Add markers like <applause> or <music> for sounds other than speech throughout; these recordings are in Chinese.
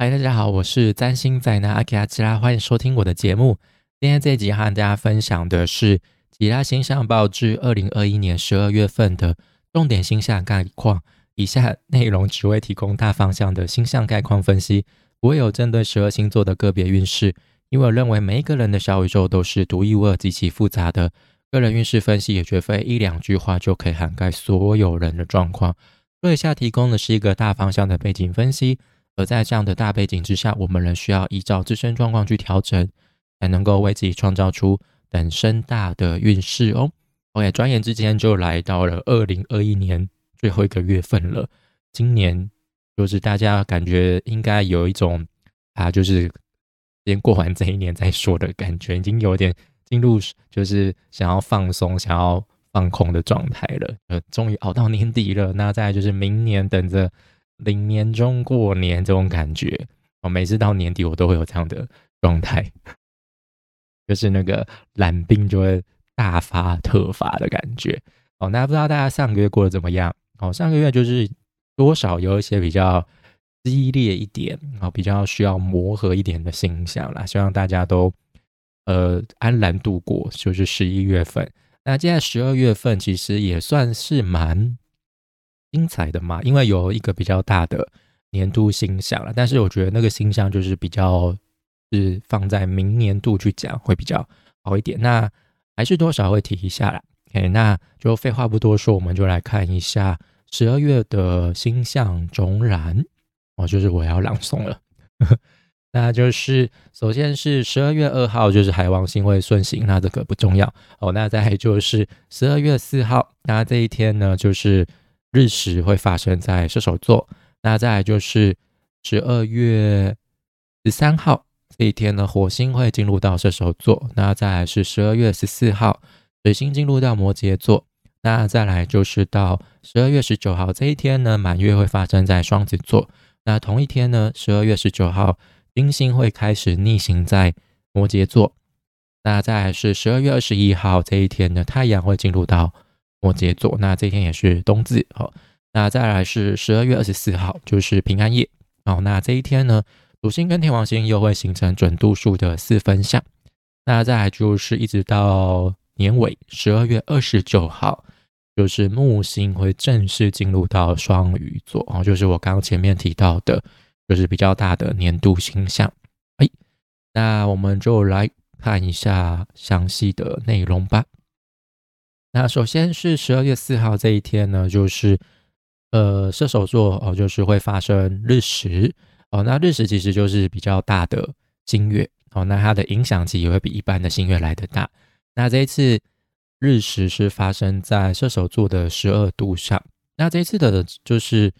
嗨，大家好，我是占星在那阿基拉吉拉，欢迎收听我的节目。今天这一集和大家分享的是吉拉星象报至二零二一年十二月份的重点星象概况。以下内容只会提供大方向的星象概况分析，不会有针对十二星座的个别运势。因为我认为每一个人的小宇宙都是独一无二、极其复杂的，个人运势分析也绝非一两句话就可以涵盖所有人的状况。所以下提供的是一个大方向的背景分析。而在这样的大背景之下，我们仍需要依照自身状况去调整，才能够为自己创造出等身大的运势哦。OK，转眼之间就来到了二零二一年最后一个月份了。今年就是大家感觉应该有一种啊，就是先过完这一年再说的感觉，已经有点进入就是想要放松、想要放空的状态了。呃，终于熬到年底了，那再就是明年等着。零年中过年这种感觉，哦，每次到年底我都会有这样的状态，<laughs> 就是那个懒病就会大发特发的感觉。哦，那不知道大家上个月过得怎么样？哦，上个月就是多少有一些比较激烈一点，哦，比较需要磨合一点的形象啦。希望大家都呃安然度过，就是十一月份。那现在十二月份其实也算是蛮。精彩的嘛，因为有一个比较大的年度星象了，但是我觉得那个星象就是比较是放在明年度去讲会比较好一点。那还是多少会提一下啦。OK，那就废话不多说，我们就来看一下十二月的星象中然哦，就是我要朗诵了。<laughs> 那就是首先是十二月二号，就是海王星会顺行，那这个不重要哦。那再就是十二月四号，那这一天呢，就是。日食会发生在射手座，那再来就是十二月十三号这一天呢，火星会进入到射手座，那再来是十二月十四号，水星进入到摩羯座，那再来就是到十二月十九号这一天呢，满月会发生在双子座，那同一天呢，十二月十九号，金星会开始逆行在摩羯座，那再来是十二月二十一号这一天呢，太阳会进入到。摩羯座，那这天也是冬至，好，那再来是十二月二十四号，就是平安夜，好，那这一天呢，土星跟天王星又会形成准度数的四分相，那再来就是一直到年尾十二月二十九号，就是木星会正式进入到双鱼座，哦，就是我刚刚前面提到的，就是比较大的年度星象，哎，那我们就来看一下详细的内容吧。那首先是十二月四号这一天呢，就是呃射手座哦，就是会发生日食哦。那日食其实就是比较大的星月哦，那它的影响其实也会比一般的星月来的大。那这一次日食是发生在射手座的十二度上。那这一次的就是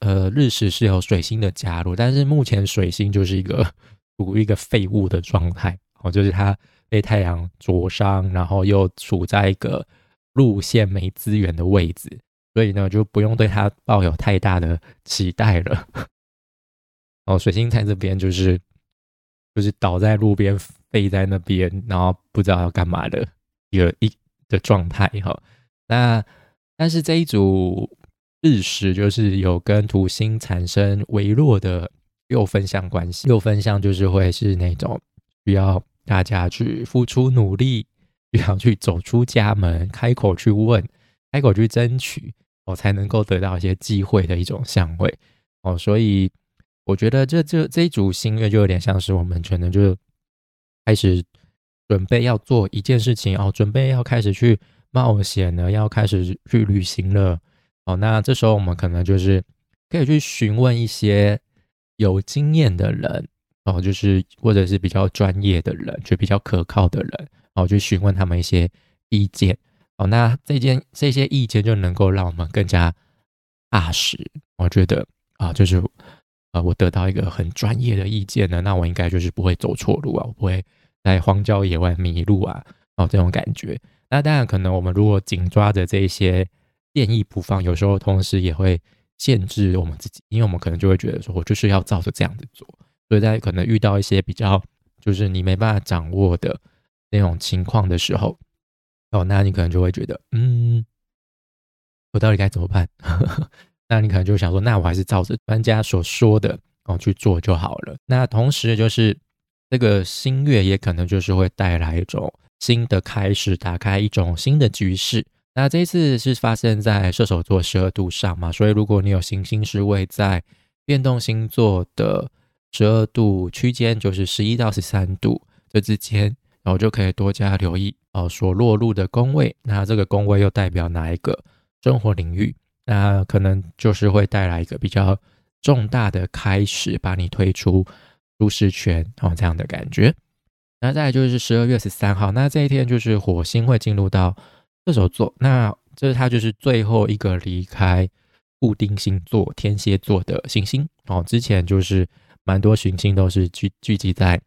呃日食是有水星的加入，但是目前水星就是一个 <laughs> 处于一个废物的状态哦，就是它。被太阳灼伤，然后又处在一个路线没资源的位置，所以呢就不用对它抱有太大的期待了。哦，水星在这边就是就是倒在路边飞在那边，然后不知道要干嘛的一个一的状态哈。那但是这一组日食就是有跟土星产生微弱的六分相关系，六分相就是会是那种需要。大家去付出努力，<laughs> 要去走出家门，开口去问，开口去争取，我才能够得到一些机会的一种相位哦。所以我觉得这这这一组星月就有点像是我们可能就开始准备要做一件事情哦，准备要开始去冒险了，要开始去旅行了哦。那这时候我们可能就是可以去询问一些有经验的人。哦，就是或者是比较专业的人，就比较可靠的人，哦，去询问他们一些意见，哦，那这件这些意见就能够让我们更加踏实。我觉得啊，就是呃，我得到一个很专业的意见呢，那我应该就是不会走错路啊，我不会在荒郊野外迷路啊，哦，这种感觉。那当然，可能我们如果紧抓着这些建议不放，有时候同时也会限制我们自己，因为我们可能就会觉得说，我就是要照着这样子做。所以在可能遇到一些比较就是你没办法掌握的那种情况的时候，哦，那你可能就会觉得，嗯，我到底该怎么办？<laughs> 那你可能就想说，那我还是照着专家所说的哦去做就好了。那同时就是这个新月也可能就是会带来一种新的开始，打开一种新的局势。那这一次是发生在射手座十二度上嘛，所以如果你有行星是位在变动星座的十二度区间，就是十一到十三度这之间，然后就可以多加留意哦所落入的宫位。那这个宫位又代表哪一个生活领域？那可能就是会带来一个比较重大的开始，把你推出舒适圈哦这样的感觉。那再来就是十二月十三号，那这一天就是火星会进入到。射手座，那这是它就是最后一个离开固定星座天蝎座的行星哦。之前就是蛮多行星都是聚聚集在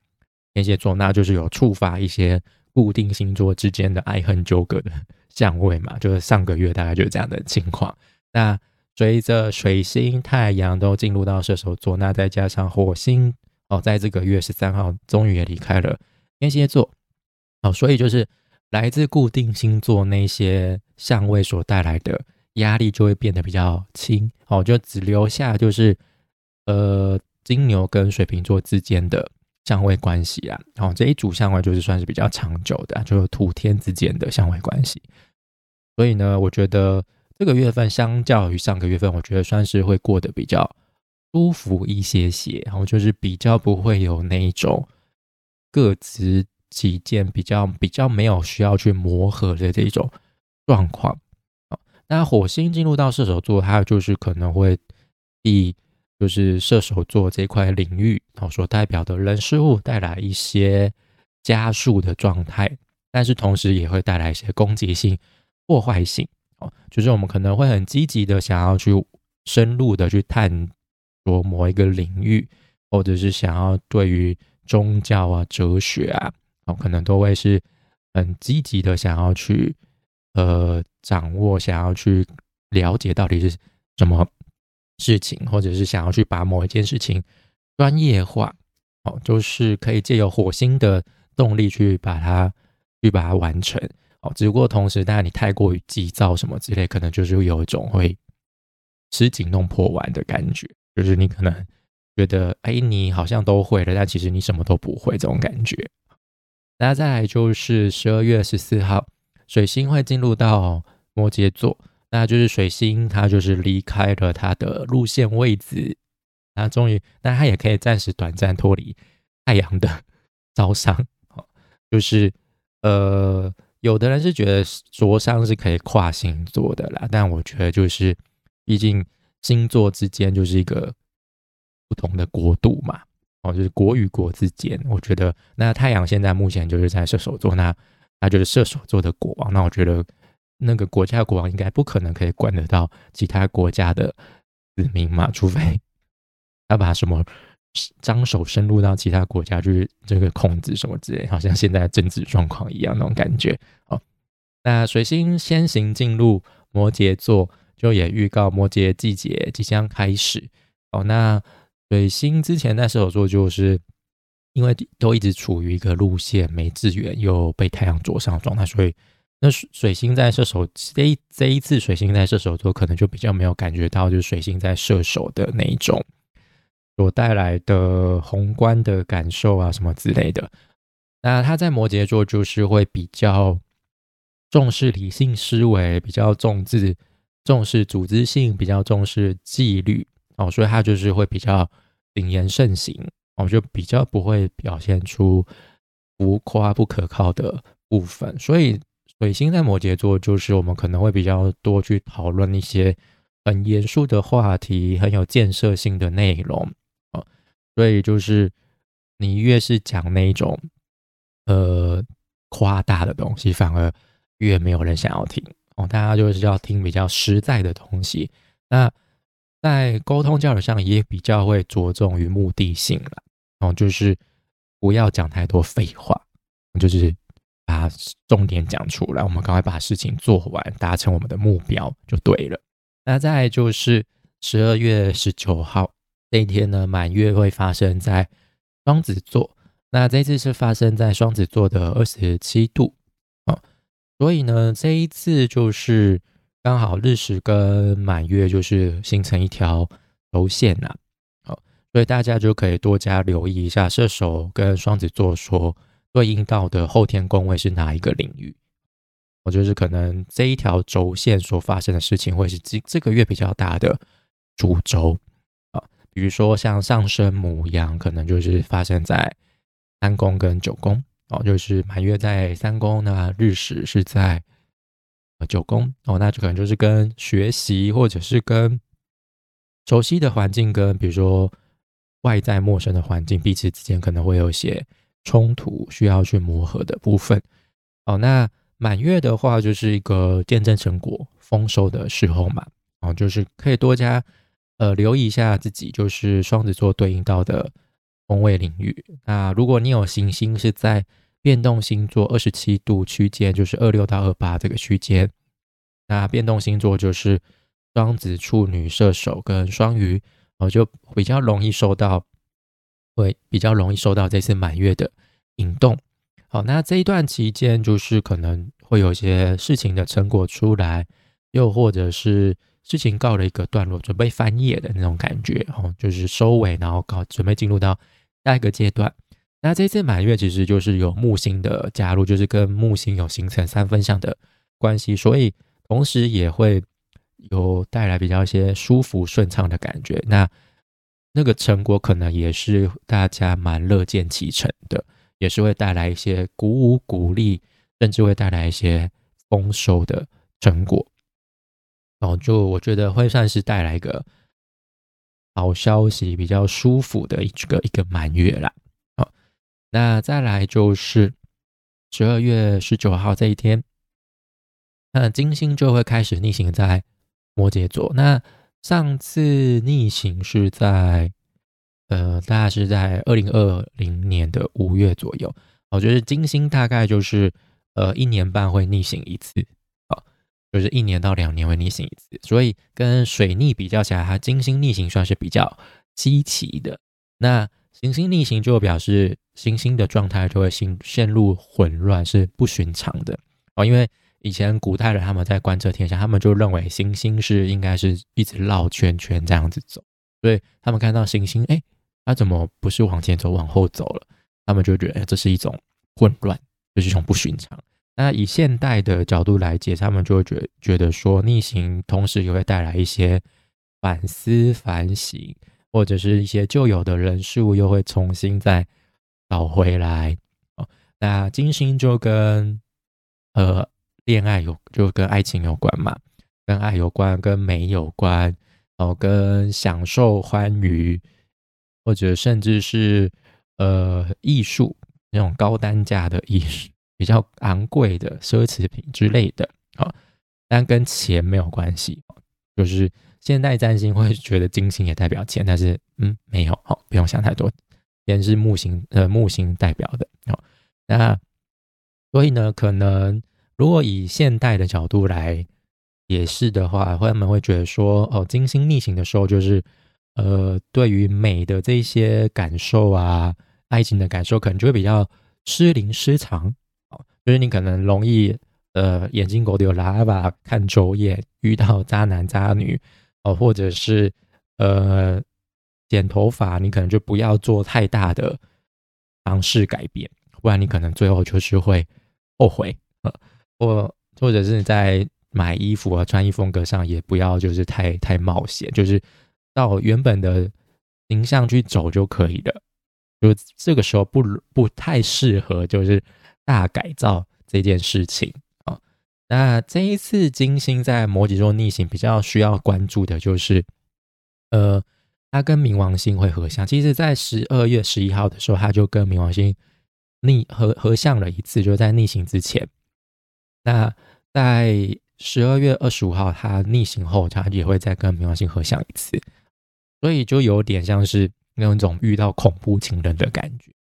天蝎座，那就是有触发一些固定星座之间的爱恨纠葛的相位嘛。<laughs> 就是上个月大概就是这样的情况。那随着水星、太阳都进入到射手座，那再加上火星哦，在这个月十三号终于也离开了天蝎座哦，所以就是。来自固定星座那些相位所带来的压力就会变得比较轻哦，就只留下就是呃金牛跟水瓶座之间的相位关系啊，哦这一组相位就是算是比较长久的，就是土天之间的相位关系。所以呢，我觉得这个月份相较于上个月份，我觉得算是会过得比较舒服一些些，然后就是比较不会有那一种各执己见比较比较没有需要去磨合的这种状况，那火星进入到射手座，它就是可能会以就是射手座这块领域哦所代表的人事物带来一些加速的状态，但是同时也会带来一些攻击性、破坏性哦，就是我们可能会很积极的想要去深入的去探索某一个领域，或者是想要对于宗教啊、哲学啊。哦，可能都会是很积极的，想要去呃掌握，想要去了解到底是什么事情，或者是想要去把某一件事情专业化。哦，就是可以借由火星的动力去把它去把它完成。哦，只不过同时，当然你太过于急躁什么之类，可能就是有一种会吃紧弄破碗的感觉，就是你可能觉得哎，你好像都会了，但其实你什么都不会这种感觉。那再来就是十二月十四号，水星会进入到摩羯座，那就是水星它就是离开了它的路线位置，那终于，那它也可以暂时短暂脱离太阳的 <laughs> 招商，就是呃，有的人是觉得灼伤是可以跨星座的啦，但我觉得就是，毕竟星座之间就是一个不同的国度嘛。哦，就是国与国之间，我觉得那太阳现在目前就是在射手座，那那就是射手座的国王。那我觉得那个国家的国王应该不可能可以管得到其他国家的子民嘛，除非 <laughs> 他把什么张手伸入到其他国家，就是这个控制什么之类，好像现在政治状况一样那种感觉。哦，那水星先行进入摩羯座，就也预告摩羯季节即将开始。哦，那。水星之前在射手座，就是因为都一直处于一个路线没资源又被太阳灼伤的状态，所以那水星在射手这一这一次水星在射手座，可能就比较没有感觉到就是水星在射手的那一种所带来的宏观的感受啊什么之类的。那他在摩羯座就是会比较重视理性思维，比较重视重视组织性，比较重视纪律。哦，所以他就是会比较谨言慎行，哦，就比较不会表现出浮夸不可靠的部分。所以水星在摩羯座，就是我们可能会比较多去讨论一些很严肃的话题，很有建设性的内容。哦，所以就是你越是讲那种呃夸大的东西，反而越没有人想要听。哦，大家就是要听比较实在的东西。那在沟通交流上也比较会着重于目的性了，然后就是不要讲太多废话，就是把重点讲出来，我们赶快把事情做完，达成我们的目标就对了。那再就是十二月十九号这一天呢，满月会发生在双子座，那这次是发生在双子座的二十七度啊，所以呢，这一次就是。刚好日食跟满月就是形成一条轴线呐，好，所以大家就可以多加留意一下射手跟双子座说对应到的后天宫位是哪一个领域。我就是可能这一条轴线所发生的事情，会是这这个月比较大的主轴啊，比如说像上升母羊，可能就是发生在三宫跟九宫哦，就是满月在三宫，那日食是在九宫哦，那就可能就是跟学习或者是跟熟悉的环境，跟比如说外在陌生的环境，彼此之间可能会有一些冲突，需要去磨合的部分哦，那。满月的话，就是一个见证成果丰收的时候嘛，哦，就是可以多加呃留意一下自己，就是双子座对应到的宫位领域。那如果你有行星是在变动星座二十七度区间，就是二六到二八这个区间，那变动星座就是双子、处女、射手跟双鱼，哦，就比较容易受到，会比较容易受到这次满月的引动。好，那这一段期间就是可能会有一些事情的成果出来，又或者是事情告了一个段落，准备翻页的那种感觉，哦，就是收尾，然后搞准备进入到下一个阶段。那这次满月其实就是有木星的加入，就是跟木星有形成三分相的关系，所以同时也会有带来比较一些舒服顺畅的感觉。那那个成果可能也是大家蛮乐见其成的。也是会带来一些鼓舞、鼓励，甚至会带来一些丰收的成果。然后就我觉得会算是带来一个好消息，比较舒服的一个一个满月啦。好，那再来就是十二月十九号这一天，那金星就会开始逆行在摩羯座。那上次逆行是在。呃，大概是在二零二零年的五月左右，我觉得金星大概就是呃一年半会逆行一次，啊，就是一年到两年会逆行一次，所以跟水逆比较起来，它金星逆行算是比较稀奇的。那行星逆行就表示行星的状态就会陷陷入混乱，是不寻常的哦。因为以前古代人他们在观测天象，他们就认为行星是应该是一直绕圈圈这样子走，所以他们看到行星，哎。它怎么不是往前走，往后走了？他们就觉得这是一种混乱，就是一种不寻常。那以现代的角度来解，他们就会觉觉得说逆行，同时也会带来一些反思、反省，或者是一些旧有的人事物又会重新再找回来。哦，那金星就跟呃恋爱有，就跟爱情有关嘛，跟爱有关，跟美有关，哦，跟享受欢愉。或者甚至是呃艺术那种高单价的艺术，<laughs> 比较昂贵的奢侈品之类的啊，但跟钱没有关系。就是现代占星会觉得金星也代表钱，但是嗯没有，好不用想太多。钱是木星呃木星代表的哦。那所以呢，可能如果以现代的角度来解释的话，他们会觉得说哦，金星逆行的时候就是。呃，对于美的这些感受啊，爱情的感受，可能就会比较失灵失常哦。就是你可能容易呃，眼睛狗丢喇叭看走眼，遇到渣男渣女哦，或者是呃剪头发，你可能就不要做太大的方式改变，不然你可能最后就是会后悔呃，或或者是在买衣服啊、穿衣风格上也不要就是太太冒险，就是。到原本的形象去走就可以了，就这个时候不不太适合，就是大改造这件事情啊。那这一次金星在摩羯座逆行，比较需要关注的就是，呃，它跟冥王星会合相。其实，在十二月十一号的时候，它就跟冥王星逆合合相了一次，就在逆行之前。那在十二月二十五号，它逆行后，它也会再跟冥王星合相一次。所以就有点像是那种遇到恐怖情人的感觉，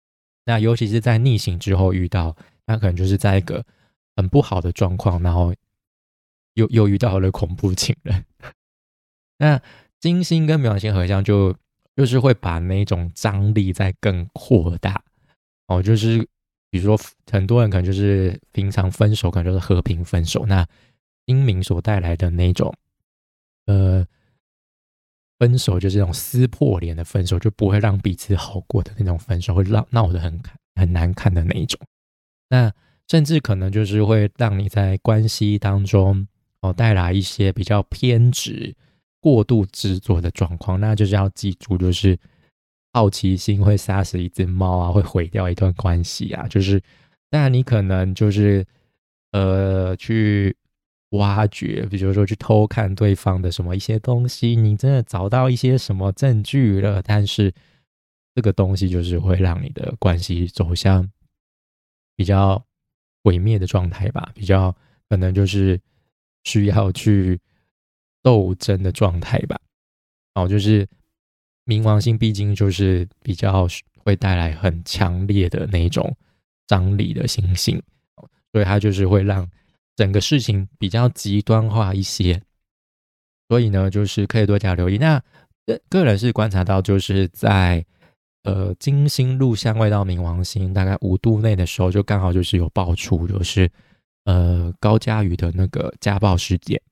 那尤其是在逆行之后遇到，那可能就是在一个很不好的状况，然后又又遇到了恐怖情人。<laughs> 那金星跟冥王星合相，就就是会把那种张力再更扩大哦，就是比如说很多人可能就是平常分手，可能就是和平分手，那英明所带来的那种呃。分手就是那种撕破脸的分手，就不会让彼此好过的那种分手，会让闹得很很难看的那一种。那甚至可能就是会让你在关系当中哦带来一些比较偏执、过度执着的状况。那就是要记住，就是好奇心会杀死一只猫啊，会毁掉一段关系啊。就是，那你可能就是呃去。挖掘，比如说去偷看对方的什么一些东西，你真的找到一些什么证据了，但是这个东西就是会让你的关系走向比较毁灭的状态吧，比较可能就是需要去斗争的状态吧。哦，就是冥王星毕竟就是比较会带来很强烈的那种张力的星星，所以它就是会让。整个事情比较极端化一些，所以呢，就是可以多加留意。那个人是观察到，就是在呃金星入相位到冥王星大概五度内的时候，就刚好就是有爆出，就是呃高佳瑜的那个家暴事件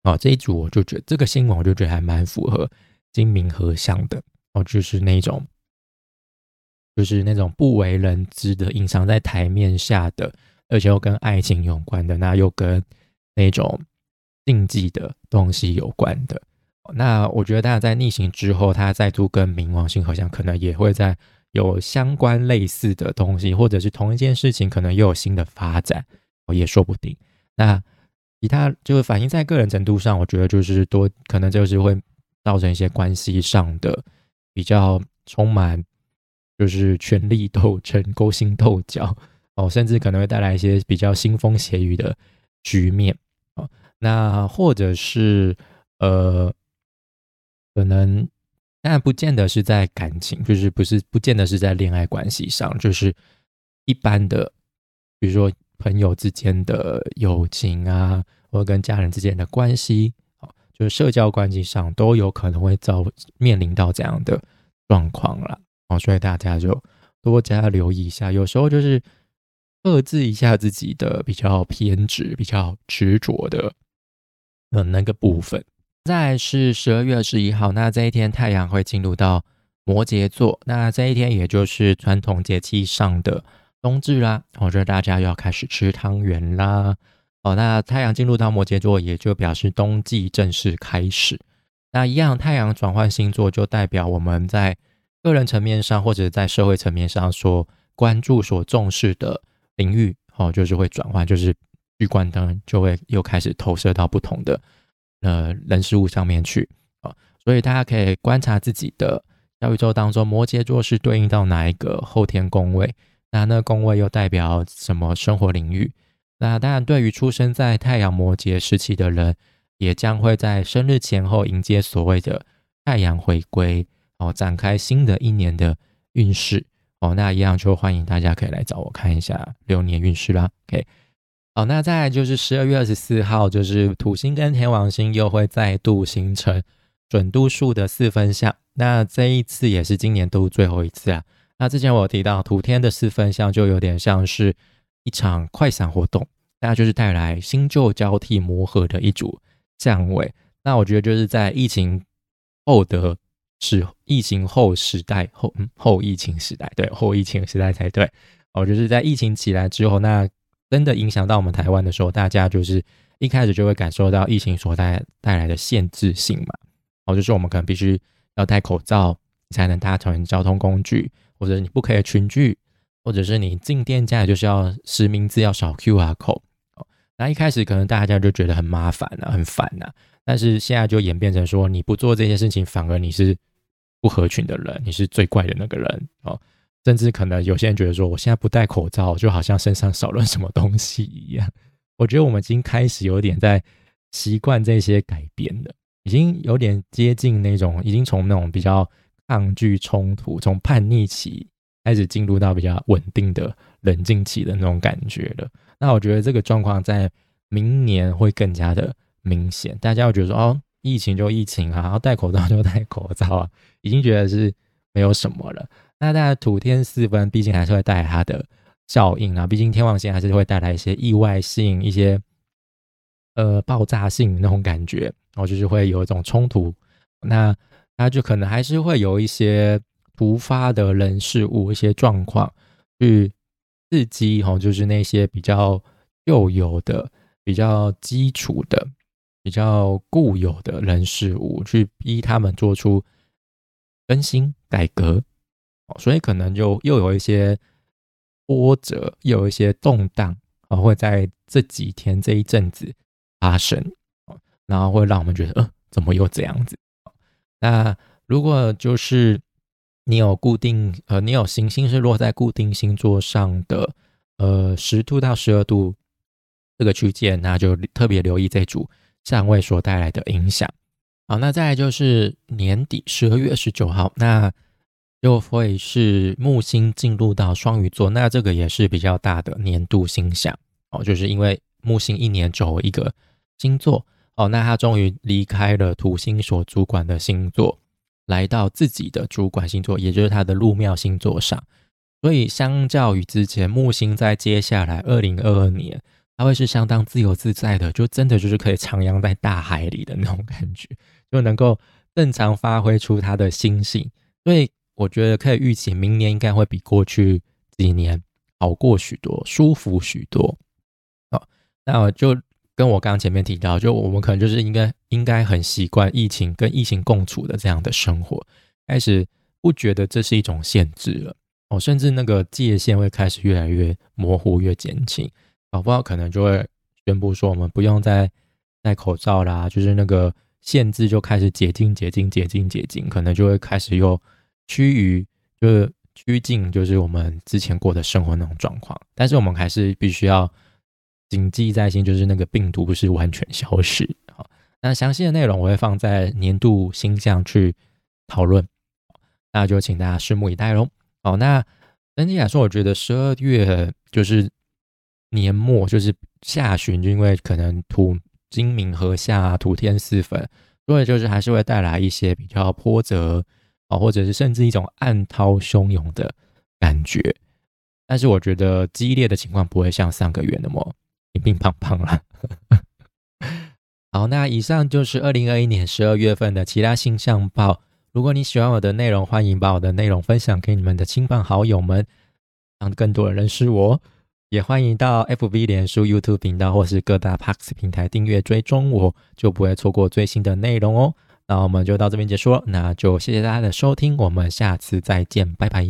啊。这一组我就觉得这个新闻，我就觉得还蛮符合金冥合相的哦，就是那种就是那种不为人知的隐藏在台面下的。而且又跟爱情有关的，那又跟那种禁忌的东西有关的，那我觉得大家在逆行之后，他再度跟冥王星合相，可能也会在有相关类似的东西，或者是同一件事情，可能又有新的发展，也说不定。那其他就是反映在个人程度上，我觉得就是多可能就是会造成一些关系上的比较充满，就是权力斗争、勾心斗角。哦，甚至可能会带来一些比较腥风血雨的局面哦。那或者是呃，可能当然不见得是在感情，就是不是不见得是在恋爱关系上，就是一般的，比如说朋友之间的友情啊，或跟家人之间的关系，就社交关系上都有可能会遭面临到这样的状况了哦。所以大家就多加留意一下，有时候就是。克制一下自己的比较偏执、比较执着的呃那个部分。再是十二月二十一号，那这一天太阳会进入到摩羯座，那这一天也就是传统节气上的冬至啦。我觉得大家要开始吃汤圆啦。哦，那太阳进入到摩羯座，也就表示冬季正式开始。那一样，太阳转换星座，就代表我们在个人层面上，或者在社会层面上所关注、所重视的。领域哦，就是会转换，就是聚光灯就会又开始投射到不同的呃人事物上面去啊，所以大家可以观察自己的小宇宙当中，摩羯座是对应到哪一个后天宫位，那那宫位又代表什么生活领域？那当然，对于出生在太阳摩羯时期的人，也将会在生日前后迎接所谓的太阳回归哦，展开新的一年的运势。哦，那一样就欢迎大家可以来找我看一下流年运势啦。OK，好，那再来就是十二月二十四号，就是土星跟天王星又会再度形成准度数的四分相。那这一次也是今年度最后一次啊。那之前我提到土天的四分相就有点像是一场快闪活动，那就是带来新旧交替磨合的一组相位。那我觉得就是在疫情后的。是疫情后时代后后疫情时代对后疫情时代才对哦，就是在疫情起来之后，那真的影响到我们台湾的时候，大家就是一开始就会感受到疫情所带带来的限制性嘛，哦，就是我们可能必须要戴口罩才能搭乘交通工具，或者你不可以群聚，或者是你进店家就是要实名制要扫 QR code 哦，那一开始可能大家就觉得很麻烦啊，很烦呐，但是现在就演变成说你不做这些事情，反而你是。不合群的人，你是最怪的那个人哦。甚至可能有些人觉得说，我现在不戴口罩，就好像身上少了什么东西一样。我觉得我们已经开始有点在习惯这些改变了，已经有点接近那种，已经从那种比较抗拒冲突、从叛逆期开始进入到比较稳定的冷静期的那种感觉了。那我觉得这个状况在明年会更加的明显，大家会觉得说，哦。疫情就疫情啊，然后戴口罩就戴口罩啊，已经觉得是没有什么了。那大家土天四分，毕竟还是会带来它的效应啊。毕竟天王星还是会带来一些意外性、一些呃爆炸性那种感觉，然后就是会有一种冲突。那他就可能还是会有一些突发的人事物、一些状况去刺激哈，就是那些比较旧有的、比较基础的、比较固有的人事物，去逼他们做出更新改革，哦所以可能就又有一些波折，又有一些动荡啊，会在这几天这一阵子发生，哦然后会让我们觉得，呃，怎么又这样子？那如果就是你有固定呃，你有行星是落在固定星座上的，呃，十度到十二度这个区间，那就特别留意这组相位所带来的影响。好，那再来就是年底十二月十九号，那就会是木星进入到双鱼座，那这个也是比较大的年度星象哦，就是因为木星一年走一个星座。哦，那他终于离开了土星所主管的星座，来到自己的主管星座，也就是他的禄庙星座上。所以，相较于之前木星在接下来二零二二年，它会是相当自由自在的，就真的就是可以徜徉在大海里的那种感觉，就能够正常发挥出他的心性。所以，我觉得可以预期明年应该会比过去几年好过许多，舒服许多。好，那我就。跟我刚刚前面提到，就我们可能就是应该应该很习惯疫情跟疫情共处的这样的生活，开始不觉得这是一种限制了哦，甚至那个界限会开始越来越模糊、越减轻，搞不好可能就会宣布说我们不用再戴口罩啦，就是那个限制就开始解禁、解禁、解禁、解禁，可能就会开始又趋于就是趋近，就是我们之前过的生活那种状况，但是我们还是必须要。谨记在心，就是那个病毒不是完全消失。好，那详细的内容我会放在年度星象去讨论，那就请大家拭目以待喽。好，那整体来说，我觉得十二月就是年末，就是下旬，就因为可能土金明合下，土天四分，所以就是还是会带来一些比较波折啊，或者是甚至一种暗涛汹涌的感觉。但是我觉得激烈的情况不会像上个月那么。乒乒乓乓了。好，那以上就是二零二一年十二月份的其他星象报。如果你喜欢我的内容，欢迎把我的内容分享给你们的亲朋好友们，让更多人认识我。也欢迎到 FB、脸书、YouTube 频道或是各大 Parks 平台订阅追踪我，就不会错过最新的内容哦。那我们就到这边结束了，那就谢谢大家的收听，我们下次再见，拜拜。